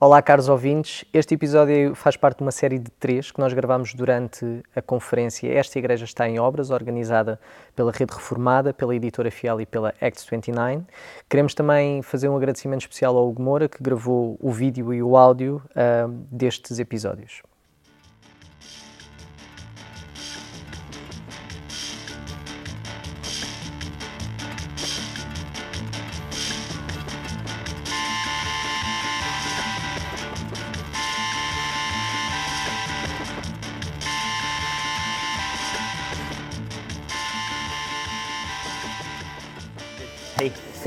Olá, caros ouvintes. Este episódio faz parte de uma série de três que nós gravamos durante a conferência Esta Igreja está em Obras, organizada pela Rede Reformada, pela Editora Fiel e pela Acts 29. Queremos também fazer um agradecimento especial ao Hugo Moura, que gravou o vídeo e o áudio uh, destes episódios.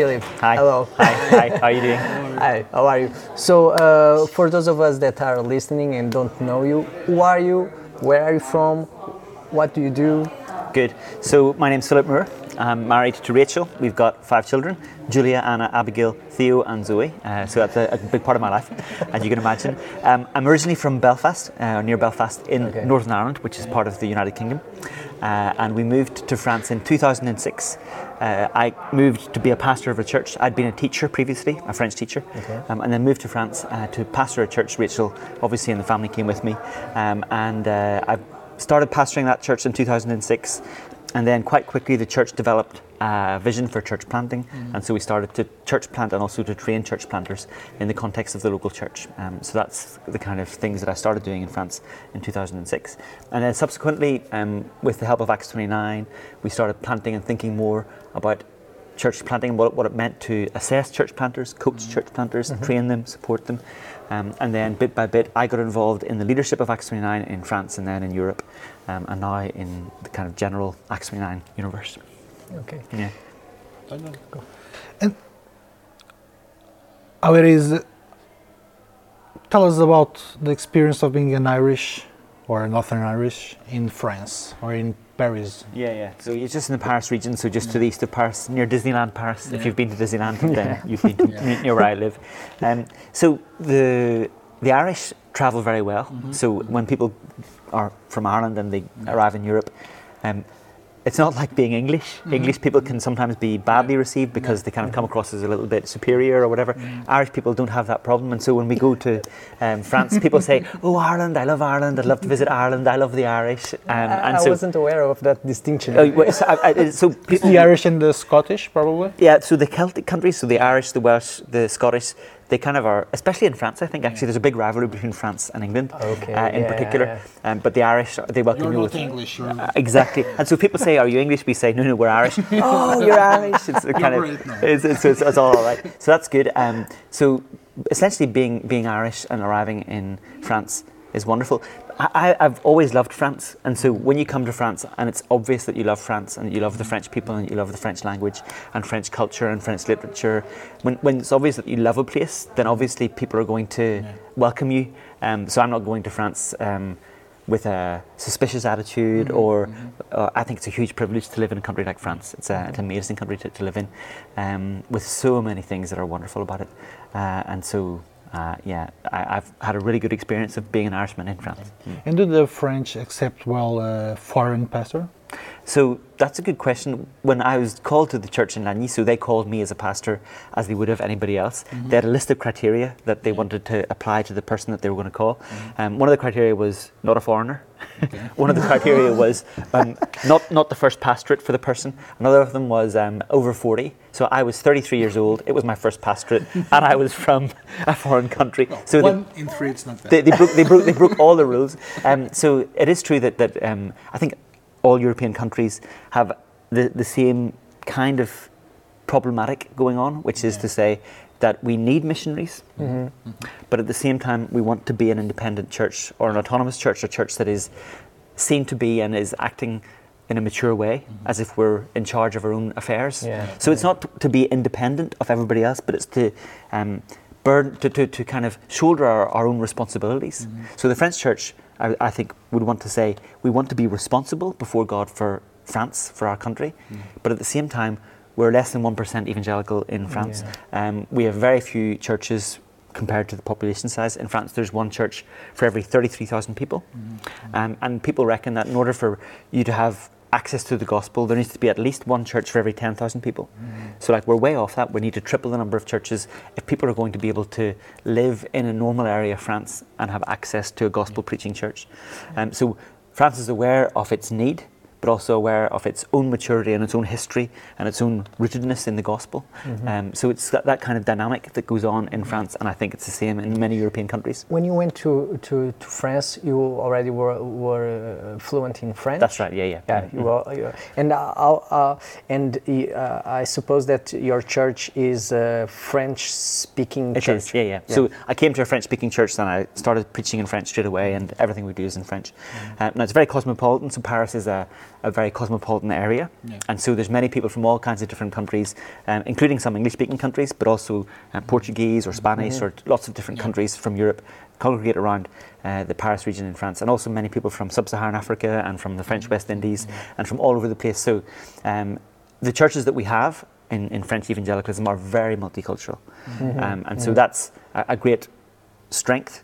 Philip. Hi. Hello. Hi. Hi. How are you doing? Hi, how are you? So, uh, for those of us that are listening and don't know you, who are you? Where are you from? What do you do? Good. So my name's Philip Moore. I'm married to Rachel. We've got five children: Julia, Anna, Abigail, Theo, and Zoe. Uh, so that's a, a, big part of my life, as you can imagine. Um, I'm originally from Belfast, uh, near Belfast, in Okay. Northern Ireland, which is part of the United Kingdom. Uh, and we moved to France in 2006. Uh, I moved to be a pastor of a church. I'd been a teacher previously, a French teacher, um, and then moved to France uh, to pastor a church. Rachel, obviously, and the family came with me, um, and uh, I started pastoring that church in 2006. And then quite quickly, the church developed a vision for church planting, and so we started to church plant and also to train church planters in the context of the local church. Um, so that's the kind of things that I started doing in France in 2006. And then subsequently, um, with the help of Acts 29, we started planting and thinking more about church planting and what, what it meant to assess church planters, coach church planters, train them, support them. Um, and then bit by bit, I got involved in the leadership of Acts 29 in France and then in Europe, um, and now in the kind of general Acts 29 universe. Okay. Yeah. And how it is tell us about the experience of being an irish or northern irish in france or in paris Yeah, yeah. So it's just in the Paris region, so just to the east of Paris, near Disneyland Paris. If you've been to Disneyland, then you've been to, near- near where I live. Um, so the the Irish travel very well. So when people are from Ireland and they arrive in Europe, um, it's not like being English. Mm-hmm. English people can sometimes be badly received because they kind of come across as a little bit superior or whatever. Mm. Irish people don't have that problem, and so when we go to um, France, people say, "Oh, Ireland! I love Ireland. I'd love to visit Ireland. I love the Irish." Uh, um, I, and I so, wasn't aware of that distinction. Oh, well, so, I, I, so people, the irish and the scottish probably yeah, so the Celtic countries, so the Irish, the Welsh, the Scottish, they kind of are, especially in France. I think actually there's a big rivalry between France and England, Okay, uh, in yeah, particular. yeah. Um, but the Irish, they welcome You're you not with English, you're- Uh, exactly. And so people say, "Are you English?" We say, "No, no, we're Irish." oh, you're Irish. It's a kind of, it's, it's, it's, it's all right. So that's good. Um, so essentially, being being Irish and arriving in France is wonderful. I, I've always loved France, and so when you come to France, and it's obvious that you love France and you love the French people and you love the French language and French culture and French literature, when, when it's obvious that you love a place, then obviously people are going to welcome you. Um, so I'm not going to France. Um, with a suspicious attitude, or uh, I think it's a huge privilege to live in a country like France. It's, a, it's an amazing country to, to live in, um, with so many things that are wonderful about it. Uh, and so, uh, yeah, I, I've had a really good experience of being an Irishman in France. and do the french accept well a foreign pastor So that's a good question. When I was called to the church in Lagny, so they called me as a pastor as they would have anybody else. They had a list of criteria that they wanted to apply to the person that they were going to call. Um, one of the criteria was not a foreigner. one of the criteria was um, not, not the first pastorate for the person. Another of them was um, over 40. So I was 33 years old. It was my first pastorate, and I was from a foreign country. So the- in three it's not bad they, they, broke, they, broke, they broke all the rules. Um, so it is true that, that um, I think all European countries have the, the same kind of problematic going on, which is to say that we need missionaries, mm-hmm. Mm-hmm. but at the same time, we want to be an independent church or an autonomous church, a church that is seen to be and is acting in a mature way, mm-hmm. as if we're in charge of our own affairs. Yeah. So it's not to be independent of everybody else, but it's to um, burn to, to, to kind of shoulder our, our own responsibilities. So the French church, I, I think, would want to say we want to be responsible before God for France, for our country, but at the same time, we're less than one percent evangelical in France. Um, we have very few churches compared to the population size. In France, there's one church for every 33,000 people. Um, and people reckon that in order for you to have access to the gospel, there needs to be at least one church for every 10,000 people. So, like, we're way off that. We need to triple the number of churches if people are going to be able to live in a normal area of France and have access to a gospel preaching church. Um, so, France is aware of its need but also aware of its own maturity and its own history and its own rootedness in the gospel. Mm-hmm. Um, so it's that, that, kind of dynamic that goes on in France, and I think it's the same in many European countries. When you went to, to, to France, you already were, were uh, fluent in French. That's right. Yeah, yeah. Yeah, mm-hmm. you were, you and uh, uh, and uh, I suppose that your church is a French-speaking church. Is, yeah, yeah, yeah, So I came to a French-speaking church, and I started preaching in French straight away, and everything we do is in French. Mm-hmm. Uh, now it's very cosmopolitan. So Paris is a a very cosmopolitan area, yeah. and so there's many people from all kinds of different countries, um, including some English-speaking countries, but also uh, Portuguese or Spanish mm-hmm. or lots of different yeah. countries from Europe congregate around uh, the Paris region in France, and also many people from sub-Saharan Africa and from the French West Indies mm-hmm. and from all over the place. So um, the churches that we have in, in French evangelicalism are very multicultural, mm-hmm. um, and so that's a, a, great strength.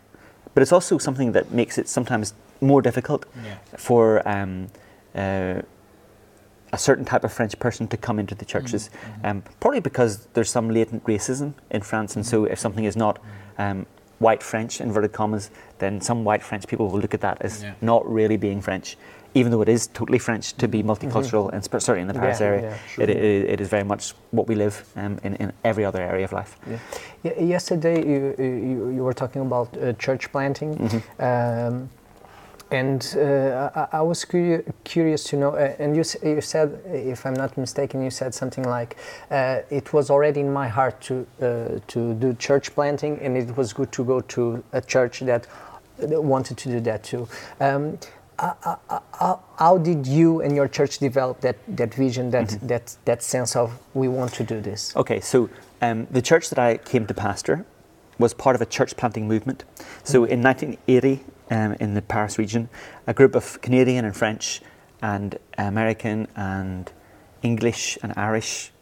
But it's also something that makes it sometimes more difficult yeah. for um, uh, a certain type of French person to come into the churches, mm-hmm. um, probably because there's some latent racism in France, and so if something is not um, white French, inverted commas, then some white French people will look at that as yeah. not really being French, even though it is totally French to be multicultural, mm-hmm. and certainly in the Paris yeah, area, yeah, sure. it, it, it is very much what we live um, in, in every other area of life. Yesterday, you, you, you, were talking about uh, church planting. Mm-hmm. And uh, I, I, was curi- curious to know, uh, and you, you said, if I'm not mistaken, you said something like, uh, it was already in my heart to, uh, to do church planting, and it was good to go to a church that wanted to do that too. Um, how, how, did you and your church develop that, that vision, that, mm-hmm. that, that sense of we want to do this? Okay, so um, the church that I came to pastor was part of a church planting movement. So mm-hmm. in 1980, um, in the Paris region, a group of Canadian and French and American and English and Irish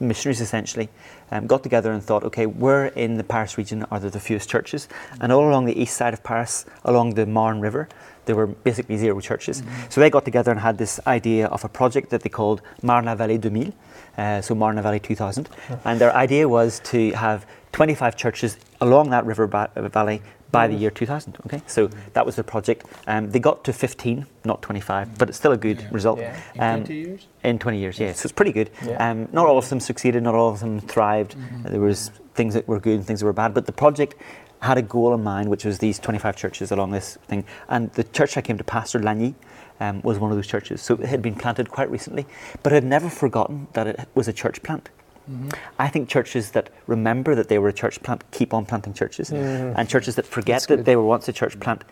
missionaries essentially um, got together and thought, okay, where in the Paris region are there the fewest churches? And all along the east side of Paris, along the Marne River, there were basically zero churches. Mm-hmm. So they got together and had this idea of a project that they called Marne-la-Vallée 2000, uh, so Marne-la-Vallée 2000. Mm-hmm. And their idea was to have 25 churches along that river ba- valley by the year 2000. Okay, so that was the project. Um, they got to 15, not 25, but it's still a good yeah. result. Yeah. In um, 20 years. In 20 years, yeah. So it's pretty good. Yeah. Um, not all of them succeeded. Not all of them thrived. Mm-hmm. There was things that were good and things that were bad. But the project had a goal in mind, which was these 25 churches along this thing. And the church I came to pastor, Lagny, um, was one of those churches. So it had been planted quite recently, but had never forgotten that it was a church plant. Mm-hmm. I think churches that remember that they were a church plant keep on planting churches, mm-hmm. and churches that forget that they were once a church plant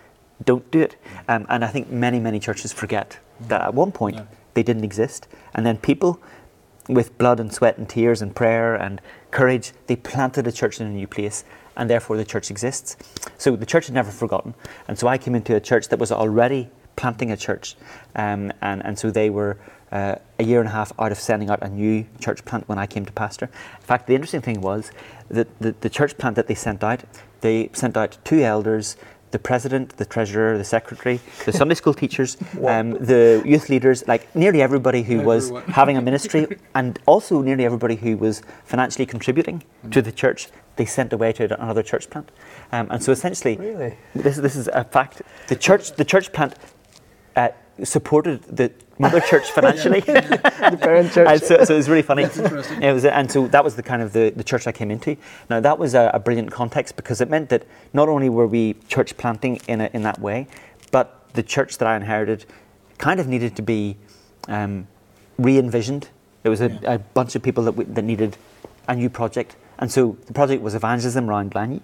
don't do it. Um, and I think many, many churches forget mm-hmm. that at one point yeah. they didn't exist, and then people with blood and sweat and tears and prayer and courage, they planted a church in a new place, and therefore the church exists. So the church had never forgotten. And so I came into a church that was already planting a church, um, and, and so they were uh, a year and a half out of sending out a new church plant when I came to pastor. In fact, the interesting thing was that the, the church plant that they sent out, they sent out two elders, the president, the treasurer, the secretary, the Sunday school teachers, um, the youth leaders, like nearly everybody who was having a ministry, and also nearly everybody who was financially contributing mm. to the church, they sent away to another church plant. Um, and so essentially, really? this, this is a fact. The church, the church plant uh, supported the mother church financially. the parent church. and so, so, it was really funny. It was, and so that was the kind of the, the church I came into. Now that was a, a, brilliant context because it meant that not only were we church planting in a, in that way, but the church that I inherited kind of needed to be um, re-envisioned. There was a, yeah. a bunch of people that, we, that needed a new project, and so the project was evangelism around Lagny,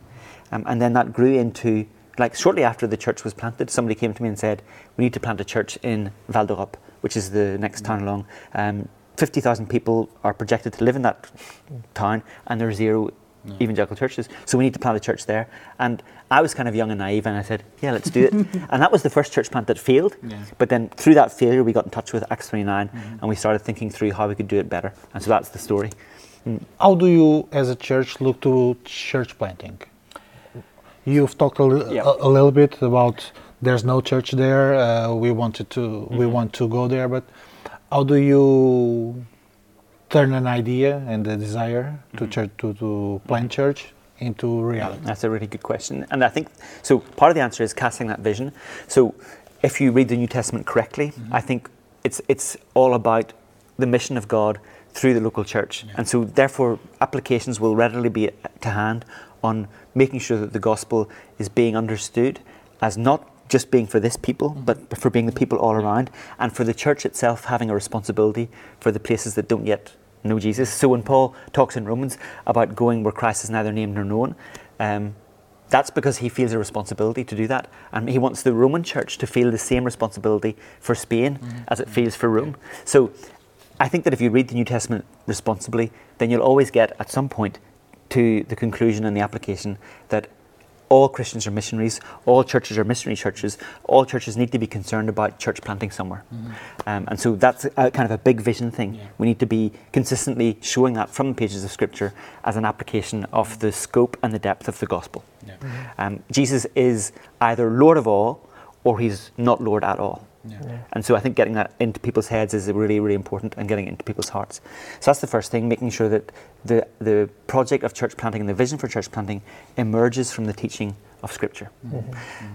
um, and then that grew into like shortly after the church was planted, somebody came to me and said, "We need to plant a church in Val d'Europe, which is the next town along. Um, Fifty thousand people are projected to live in that town, and there are zero no. evangelical churches. So we need to plant a church there." And I was kind of young and naive, and I said, "Yeah, let's do it." and that was the first church plant that failed. Yeah. But then through that failure, we got in touch with Acts 29, mm-hmm. and we started thinking through how we could do it better. And so that's the story. Mm. How do you, as a church, look to church planting? You've talked a, yep. a, a, little bit about there's no church there. Uh, we wanted to mm-hmm. we want to go there, but how do you turn an idea and a desire to church to, to plant church into reality? That's a really good question. And I think so part of the answer is casting that vision. So if you read the New Testament correctly, I think it's it's all about the mission of God through the local church. And so therefore applications will readily be to hand on making sure that the gospel is being understood as not just being for this people, mm-hmm. but for being the people all around, and for the church itself having a responsibility for the places that don't yet know Jesus. So when Paul talks in Romans about going where Christ is neither named nor known, um, that's because he feels a responsibility to do that. And he wants the Roman church to feel the same responsibility for Spain mm-hmm. as it mm-hmm. feels for Rome. So I think that if you read the New Testament responsibly, then you'll always get at some point to the conclusion and the application that all Christians are missionaries, all churches are missionary churches, all churches need to be concerned about church planting somewhere. Um, and so that's a, kind of a big vision thing. We need to be consistently showing that from the pages of Scripture as an application of the scope and the depth of the gospel. Um, Jesus is either Lord of all or he's not Lord at all. And so I think getting that into people's heads is really, really important and getting it into people's hearts. So that's the first thing, making sure that the, the project of church planting and the vision for church planting emerges from the teaching of Scripture.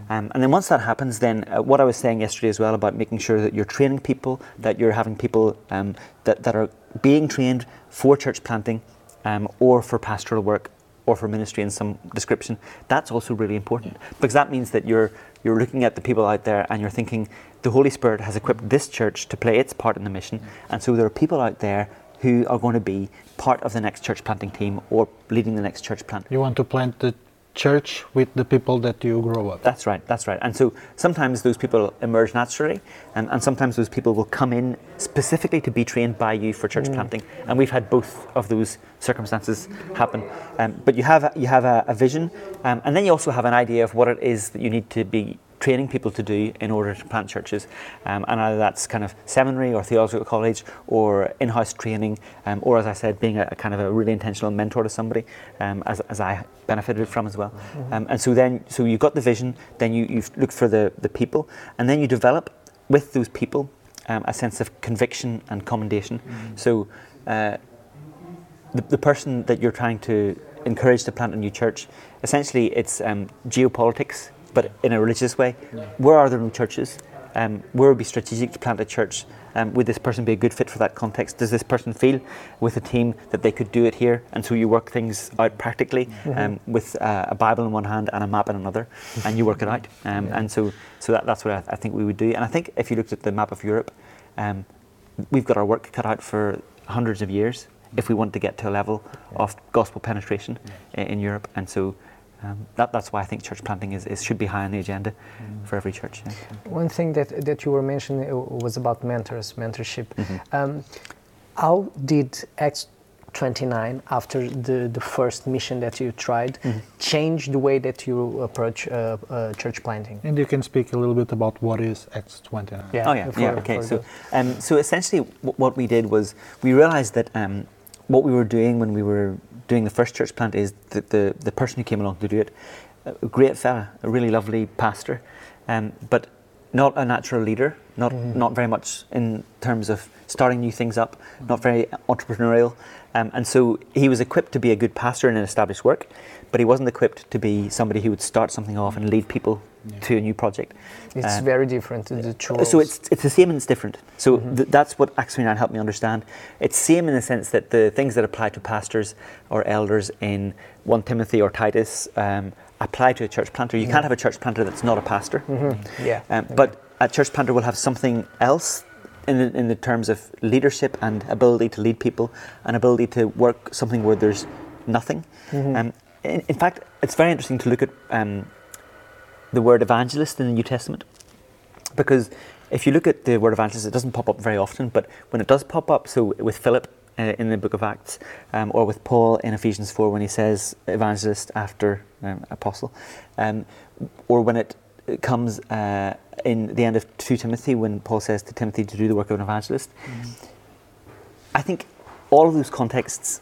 Um, and then once that happens, then uh, what I was saying yesterday as well about making sure that you're training people, that you're having people um, that, that are being trained for church planting um, or for pastoral work or for ministry in some description, that's also really important because that means that you're you're looking at the people out there and you're thinking the Holy Spirit has equipped this church to play its part in the mission, and so there are people out there who are going to be part of the next church planting team or leading the next church plant. You want to plant the church with the people that you grow up. That's right, that's right. And so sometimes those people emerge naturally, and, and sometimes those people will come in specifically to be trained by you for church planting. And we've had both of those circumstances happen. Um, but you have, a- you have a, a vision, um, and then you also have an idea of what it is that you need to be training people to do in order to plant churches. Um, and either that's kind of seminary or theological college or in house training, um, or as I said, being a, a kind of a really intentional mentor to somebody, um, as, as I benefited from as well. Um, and so then, so you've got the vision, then you, you've looked for the, the people, and then you develop with those people um, a sense of conviction and commendation. So uh, the, the person that you're trying to encourage to plant a new church, essentially it's um, geopolitics, but in a religious way. Where are there new churches? Um, where would be strategic to plant a church? Um, would this person be a good fit for that context? Does this person feel with a team that they could do it here? And so you work things out practically um, with uh, a Bible in one hand and a map in another, and you work it out. Um, And so, so that, that's what I, I think we would do. And I think if you looked at the map of Europe, um, we've got our work cut out for hundreds of years if we want to get to a level of gospel penetration i- in Europe. And so um, that, that's why I think church planting is, is should be high on the agenda for every church. yeah. One thing that, that you were mentioning uh, was about mentors, mentorship. Mm-hmm. Um, how did Acts 29, after the, the first mission that you tried, Mm-hmm. change the way that you approach uh, uh, church planting? And you can speak a little bit about what is Acts 29. Yeah, Oh yeah, for- yeah. Okay, so um, so essentially, w- what we did was we realised that um, what we were doing when we were doing the first church plant is that the the person who came along to do it, a great fella, a really lovely pastor, um, but not a natural leader, not not very much in terms of starting new things up, not very entrepreneurial, um, and so he was equipped to be a good pastor in an established work, but he wasn't equipped to be somebody who would start something off and lead people to a new project. It's Uh, very different, the two so it's it's the same and it's different. So th- that's what Acts 29 helped me understand. It's same in the sense that the things that apply to pastors or elders in 1 Timothy or Titus um, apply to a church planter. You can't have a church planter that's not a pastor. yeah. Um, but a church planter will have something else in the, in the terms of leadership and ability to lead people and ability to work something where there's nothing. Um, in, in fact, it's very interesting to look at um, the word evangelist in the New Testament because if you look at the word evangelist, it doesn't pop up very often, but when it does pop up, so with Philip uh, in the book of Acts, um, or with Paul in Ephesians 4 when he says evangelist after um, apostle, um, or when it comes uh, in the end of 2 Timothy when Paul says to Timothy to do the work of an evangelist, I think all of those contexts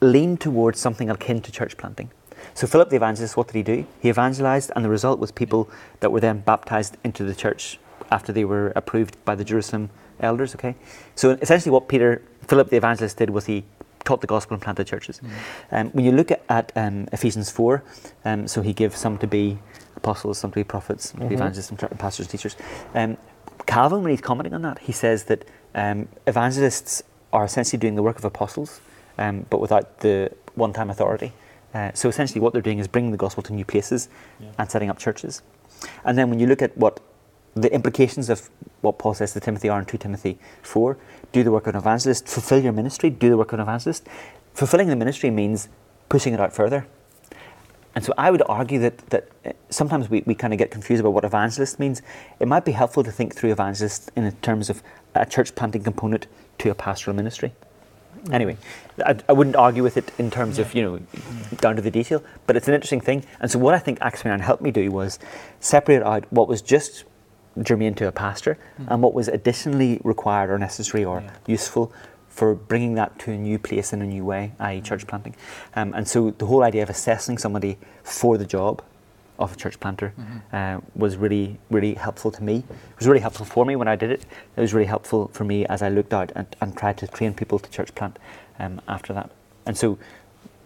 lean towards something akin to church planting. So Philip the evangelist, what did he do? He evangelized, and the result was people that were then baptized into the church after they were approved by the Jerusalem elders. Okay, so essentially, what Peter Philip the evangelist did was he taught the gospel and planted churches. Um, when you look at, at um, Ephesians four, um, so he gives some to be apostles, some to be prophets, some to be evangelists, some to be pastors, teachers. Um, Calvin, when he's commenting on that, he says that um, evangelists are essentially doing the work of apostles, um, but without the one-time authority. Uh, so essentially, what they're doing is bringing the gospel to new places and setting up churches. And then when you look at what the implications of what Paul says to Timothy are in 2 Timothy 4 do the work of an evangelist, fulfill your ministry, do the work of an evangelist. Fulfilling the ministry means pushing it out further. And so I would argue that, that uh, sometimes we, we kind of get confused about what evangelist means. It might be helpful to think through evangelist in terms of a church planting component to a pastoral ministry. Anyway, I, I wouldn't argue with it in terms of, you know, down to the detail, but it's an interesting thing. And so what I think Acts 29 helped me do was separate out what was just germane to a pastor and what was additionally required or necessary or Yeah. useful for bringing that to a new place in a new way, i.e., church planting. Um, and so the whole idea of assessing somebody for the job of a church planter uh, was really, really helpful to me. It was really helpful for me when I did it. It was really helpful for me as I looked out and, and tried to train people to church plant um, after that. And so,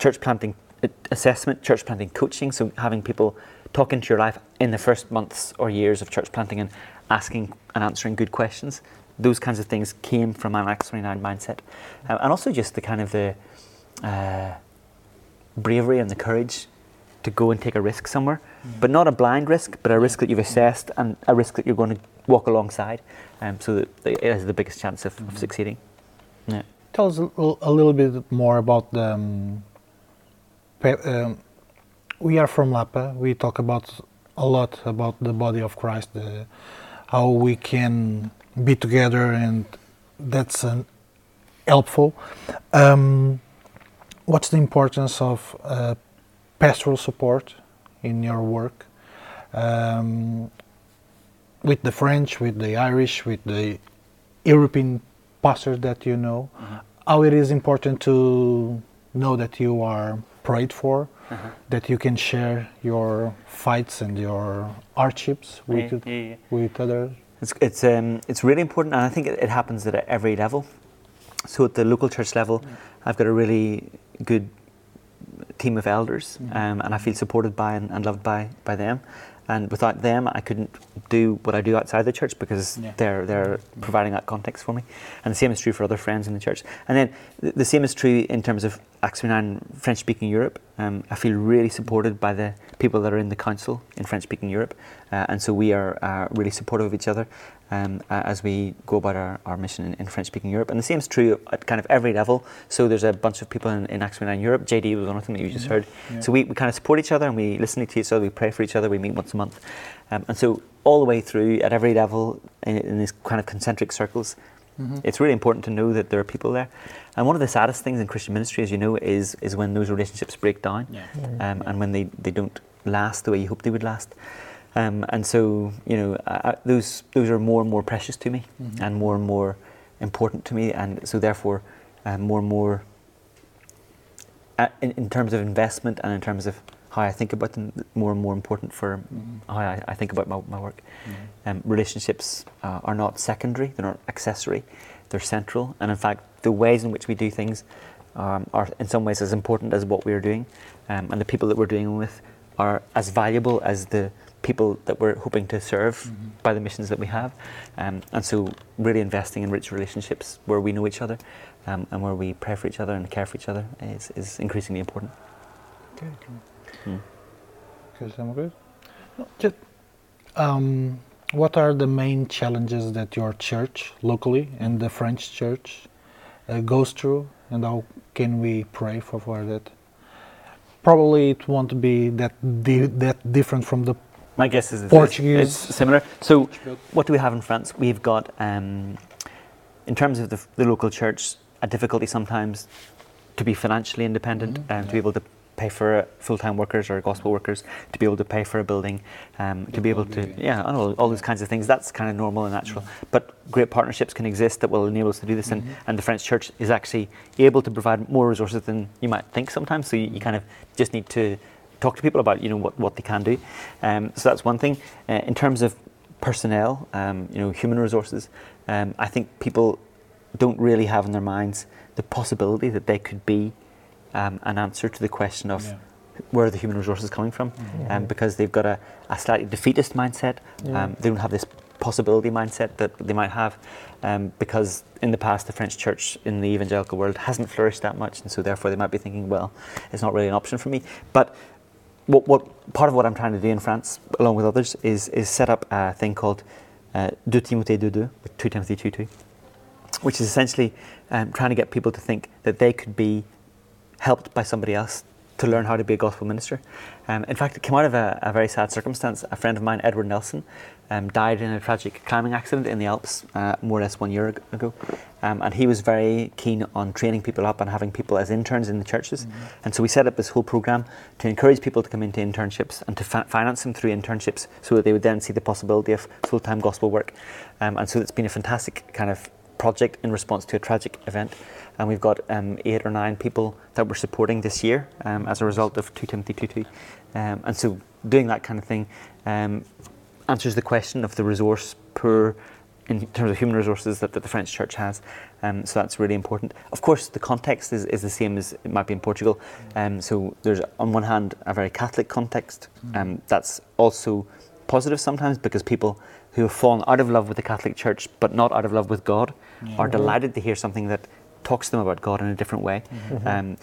church planting uh, assessment, church planting coaching, so having people talk into your life in the first months or years of church planting and asking and answering good questions. Those kinds of things came from an Acts 29 mindset. Um, and also just the kind of the uh, bravery and the courage to go and take a risk somewhere, but not a blind risk, but a risk that you've assessed and a risk that you're going to walk alongside, um, so that it has the biggest chance of, of succeeding. Yeah. Tell us a, little- a little bit more about the. Um, pe- um, we are from Lapa. We talk about a lot about the body of Christ, the, how we can be together, and that's um, helpful. Um, what's the importance of uh, pastoral support in your work? Um, with the French, with the Irish, with the European pastors that you know, how it is important to know that you are prayed for, that you can share your fights and your hardships with, Yeah, yeah, yeah. with others. It's it's um, it's really important, and I think it, it happens at every level. So at the local church level, I've got a really good team of elders, um, and I feel supported by and, and loved by by them. And without them, I couldn't do what I do outside the church because Yeah. they're they're providing that context for me. And the same is true for other friends in the church. And then the, the same is true in terms of Acts 29 French-speaking Europe. Um, I feel really supported by the people that are in the council in French-speaking Europe, uh, and so we are uh, really supportive of each other um, uh, as we go about our, our mission in, in French-speaking Europe. And the same is true at kind of every level. So there's a bunch of people in, in Acts 29 Europe. JD was one of them that you just heard. Yeah. So we, we kind of support each other and we listen to each other. We pray for each other. We meet once a month, um, and so all the way through at every level in, in these kind of concentric circles. It's really important to know that there are people there. And one of the saddest things in Christian ministry, as you know, is is when those relationships break down Yeah. um, and when they, they don't last the way you hope they would last. Um, and so, you know, I, those those are more and more precious to me, and more and more important to me, and so therefore, um, more and more uh, in, in terms of investment and in terms of how I think about them, more and more important for how I, I think about my, my work. Um, relationships uh, are not secondary; they're not accessory; they're central. And in fact, the ways in which we do things um, are in some ways as important as what we are doing, um, and the people that we're doing with are as valuable as the people that we're hoping to serve by the missions that we have. Um, and so, really investing in rich relationships where we know each other um, and where we pray for each other and care for each other is, is increasingly important. Okay. Mm. Good. No, Just, um, what are the main challenges that your church locally and the French church uh, goes through, and how can we pray for, for that? Probably it won't be that di- that different from the My guess is it's, Portuguese. it's similar. So, what do we have in France? We've got, um, in terms of the, the local church, a difficulty sometimes to be financially independent and to be able to pay for full-time workers or gospel workers, to be able to pay for a building, um, to be able to, yeah, know, all those kinds of things. That's kind of normal and natural. But great partnerships can exist that will enable us to do this, and, and the French church is actually able to provide more resources than you might think sometimes. So you, you kind of just need to talk to people about you know what, what they can do. Um, so that's one thing. Uh, in terms of personnel, um, you know, human resources, um, I think people don't really have in their minds the possibility that they could be um, an answer to the question of Yeah. where are the human resources coming from, um, because they've got a, a slightly defeatist mindset. Yeah. Um, they don't have this possibility mindset that they might have, um, because in the past the French church in the evangelical world hasn't flourished that much, and so therefore they might be thinking, well, it's not really an option for me. But what, what part of what I'm trying to do in France, along with others, is is set up a thing called uh, 2 Timothée 2.2, 2 Timothy 2.2, which is essentially um, trying to get people to think that they could be helped by somebody else to learn how to be a gospel minister. Um, in fact, it came out of a, a very sad circumstance. A friend of mine, Edward Nelson, um, died in a tragic climbing accident in the Alps uh, more or less one year ago. Um, and he was very keen on training people up and having people as interns in the churches. And so we set up this whole program to encourage people to come into internships and to fi- finance them through internships so that they would then see the possibility of full time gospel work. Um, and so it's been a fantastic kind of project in response to a tragic event. And we've got um, eight or nine people that we're supporting this year um, as a result of 2 Timothy 2.2. Um, and so doing that kind of thing um, answers the question of the resource poor in terms of human resources that, that the French church has. Um, so that's really important. Of course, the context is, is the same as it might be in Portugal. Um, so there's, on one hand, a very Catholic context. Um, that's also positive sometimes because people who have fallen out of love with the Catholic Church but not out of love with God are delighted to hear something that talks to them about God in a different way. Um,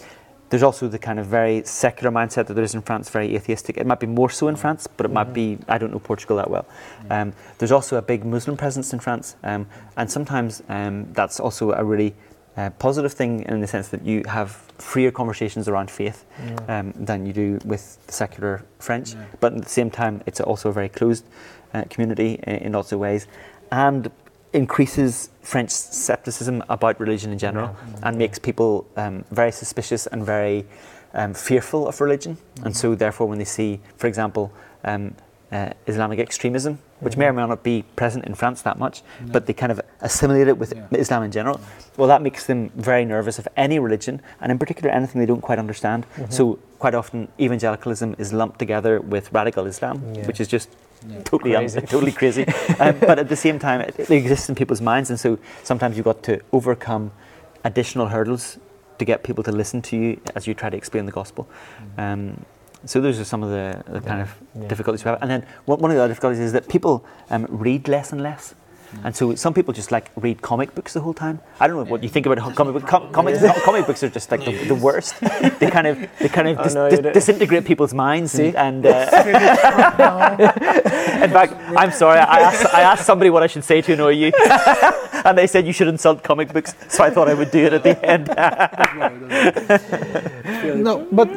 there's also the kind of very secular mindset that there is in France, very atheistic. It might be more so in France, but it might be, I don't know Portugal that well. Um, there's also a big Muslim presence in France, um, and sometimes um, that's also a really uh, positive thing in the sense that you have freer conversations around faith um, than you do with the secular French. Yeah. But at the same time, it's also a very closed uh, community in, in lots of ways, and increases French skepticism about religion in general, and makes people um, very suspicious and very um, fearful of religion. And so, therefore, when they see, for example, um, uh, Islamic extremism, which may or may not be present in France that much, but they kind of assimilate it with Yeah. Islam in general. Well, that makes them very nervous of any religion, and in particular anything they don't quite understand. So, quite often, evangelicalism is lumped together with radical Islam, which is just Yeah. totally un- Crazy. totally crazy. um, but at the same time, it, it exists in people's minds, and so sometimes you've got to overcome additional hurdles to get people to listen to you as you try to explain the gospel. Um, so those are some of the, the kind of Yeah. difficulties we have. And then one one of the other difficulties is that people um, read less and less. And so some people just like read comic books the whole time. I don't know what you think about comic books. Com- comics, comic books are just like the, the worst. They kind of they kind of Oh, dis- no, dis- disintegrate people's minds. See? And, and uh, in fact, I'm sorry. I asked, I asked somebody what I should say to annoy you, and they said you should insult comic books. So I thought I would do it at the end. No, but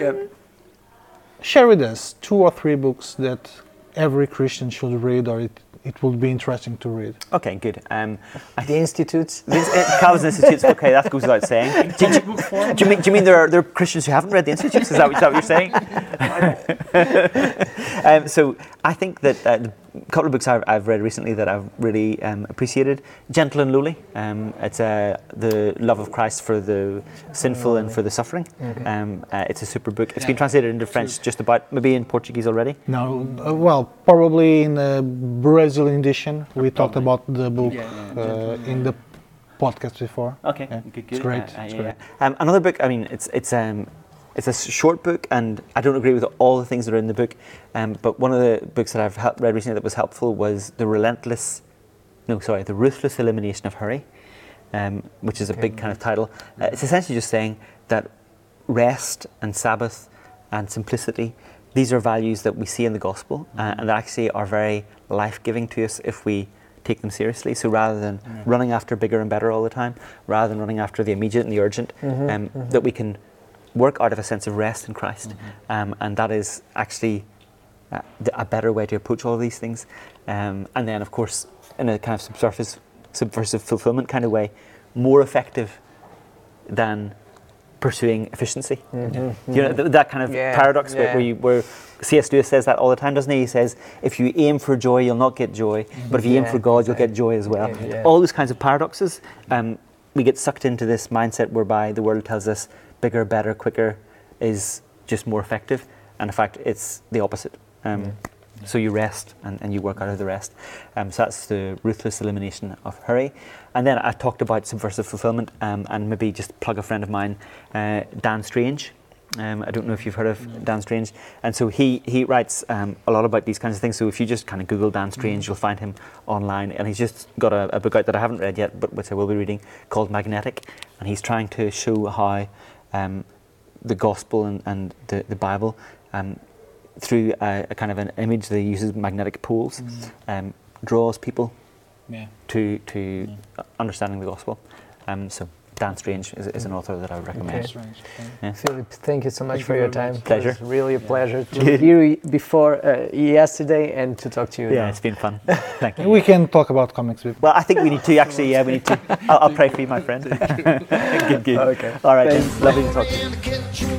share with us two or three books that every Christian should read, or it, it would be interesting to read. Okay, good. Um, I The institutes. This, uh, Calvin's Institutes, okay, that goes without saying. Do, do- do you mean, do you mean there, are, there are Christians who haven't read the Institutes? Is that, is that what you're saying? um, so I think that uh, the couple of books I've, I've read recently that I've really um, appreciated Gentle and Lowly. Um, it's uh, the love of Christ for the sinful and for the suffering. Um, uh, it's a super book. It's been translated into French just about, maybe in Portuguese already. No, uh, well, probably in the Brazilian edition, we talked about the book uh, in the podcast before. Okay, Yeah, good, good. it's great, Uh, uh, it's yeah, great. yeah. Um, another book. I mean, it's it's um, it's a short book, and I don't agree with all the things that are in the book. Um, but one of the books that I've read recently that was helpful was the relentless, no, sorry, the ruthless elimination of hurry, um, which is a big kind of title. Uh, it's essentially just saying that rest and Sabbath and simplicity. These are values that we see in the gospel uh, and that actually are very life giving to us if we take them seriously. So rather than running after bigger and better all the time, rather than running after the immediate and the urgent, um, that we can work out of a sense of rest in Christ. Um, and that is actually uh, the, a better way to approach all of these things. Um, and then, of course, in a kind of subsurface, subversive fulfillment kind of way, more effective than pursuing efficiency. You know, th- that kind of Yeah, paradox where, yeah. where, you, where C.S. Lewis says that all the time, doesn't he? He says, if you aim for joy, you'll not get joy, but if you aim for God, you'll get joy as well. Yeah, yeah. All those kinds of paradoxes, um, we get sucked into this mindset whereby the world tells us bigger, better, quicker is just more effective, and in fact, it's the opposite. Um, So you rest and, and you work out of the rest. Um, so that's the ruthless elimination of hurry. And then I talked about subversive fulfillment um, and maybe just plug a friend of mine, uh, Dan Strange. Um, I don't know if you've heard of Dan Strange. And so he, he writes um, a lot about these kinds of things. So if you just kind of Google Dan Strange, you'll find him online. And he's just got a, a book out that I haven't read yet, but which I will be reading, called Magnetic. And he's trying to show how um, the gospel and, and the, the Bible, um, through a, a, kind of an image that uses magnetic poles, um, draws people Yeah. to, to understanding the gospel. Um, so Dan Strange is, is an author that I would recommend. Okay. Strange. Yeah. Philip, thank you so much Thank for you your time. much. Pleasure. It was really a pleasure to Good. hear you before uh, yesterday and to talk to you. Yeah, now. it's been fun. Thank you. We can talk about comics with Well, I think we need to actually. Yeah, we need to. I'll, I'll pray for you, my friend. good, good. Okay. All right, Thanks. then. lovely to talk to you. in the kitchen